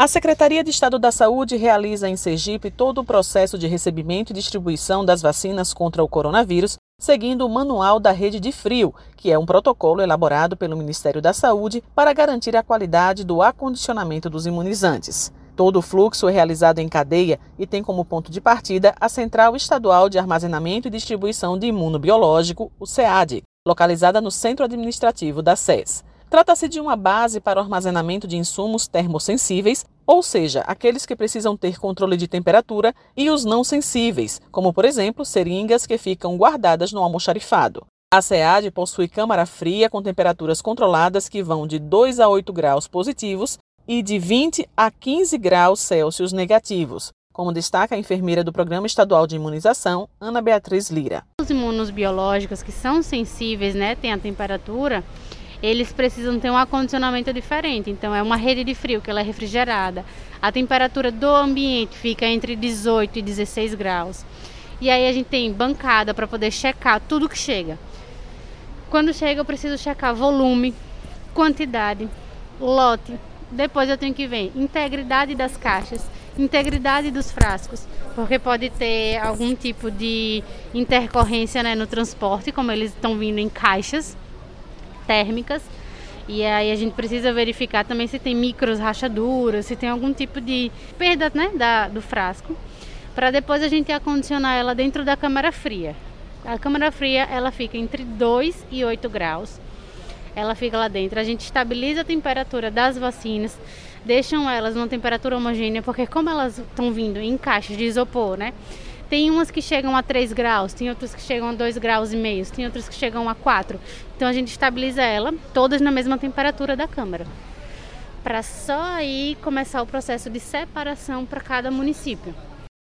A Secretaria de Estado da Saúde realiza em Sergipe todo o processo de recebimento e distribuição das vacinas contra o coronavírus, seguindo o Manual da Rede de Frio, que é um protocolo elaborado pelo Ministério da Saúde para garantir a qualidade do acondicionamento dos imunizantes. Todo o fluxo é realizado em cadeia e tem como ponto de partida a Central Estadual de Armazenamento e Distribuição de Imunobiológico, o SEAD, localizada no centro administrativo da SES. Trata-se de uma base para o armazenamento de insumos termosensíveis, ou seja, aqueles que precisam ter controle de temperatura, e os não sensíveis, como por exemplo seringas que ficam guardadas no almoxarifado. A SEAD possui câmara fria com temperaturas controladas que vão de 2 a 8 graus positivos e de 20 a 15 graus Celsius negativos, como destaca a enfermeira do Programa Estadual de Imunização, Ana Beatriz Lira. Os imunos biológicos que são sensíveis, né, têm a temperatura, eles precisam ter um acondicionamento diferente. Então é uma rede de frio que ela é refrigerada. A temperatura do ambiente fica entre 18 e 16 graus. E aí a gente tem bancada para poder checar tudo que chega. Quando chega eu preciso checar volume, quantidade, lote. Depois eu tenho que ver integridade das caixas, integridade dos frascos, porque pode ter algum tipo de intercorrência né, no transporte, como eles estão vindo em caixas térmicas. E aí a gente precisa verificar também se tem micros rachaduras, se tem algum tipo de perda né, da, do frasco, para depois a gente acondicionar ela dentro da câmara fria. A câmara fria ela fica entre 2 e 8 graus. Ela fica lá dentro. A gente estabiliza a temperatura das vacinas, deixam elas numa temperatura homogênea, porque como elas estão vindo em caixas de isopor, né? Tem umas que chegam a 3 graus, tem outras que chegam a 2 graus e meio, tem outras que chegam a 4. Então a gente estabiliza ela todas na mesma temperatura da câmara. Para só aí começar o processo de separação para cada município.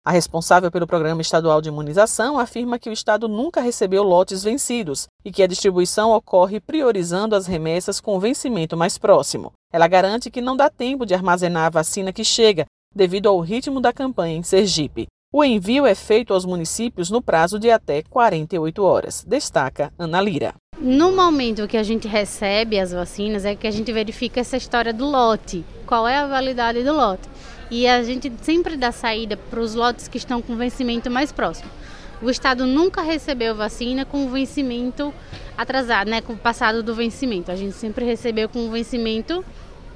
A responsável pelo Programa Estadual de Imunização afirma que o Estado nunca recebeu lotes vencidos e que a distribuição ocorre priorizando as remessas com vencimento mais próximo. Ela garante que não dá tempo de armazenar a vacina que chega, devido ao ritmo da campanha em Sergipe. O envio é feito aos municípios no prazo de até 48 horas, destaca Ana Lira. No momento que a gente recebe as vacinas, é que a gente verifica essa história do lote, qual é a validade do lote. E a gente sempre dá saída para os lotes que estão com vencimento mais próximo. O Estado nunca recebeu vacina com vencimento atrasado, né, com passado do vencimento. A gente sempre recebeu com vencimento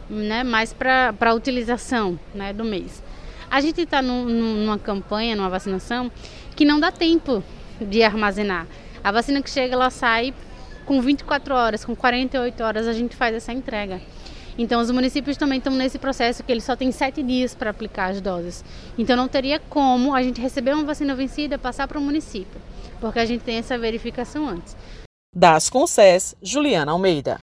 né, mais para a utilização né, do mês. A gente está numa campanha, numa vacinação, que não dá tempo de armazenar. A vacina que chega, ela sai com 24 horas, com 48 horas a gente faz essa entrega. Então os municípios também estão nesse processo que eles só têm sete dias para aplicar as doses. Então não teria como a gente receber uma vacina vencida passar para o município, porque a gente tem essa verificação antes. Das Concess, Juliana Almeida.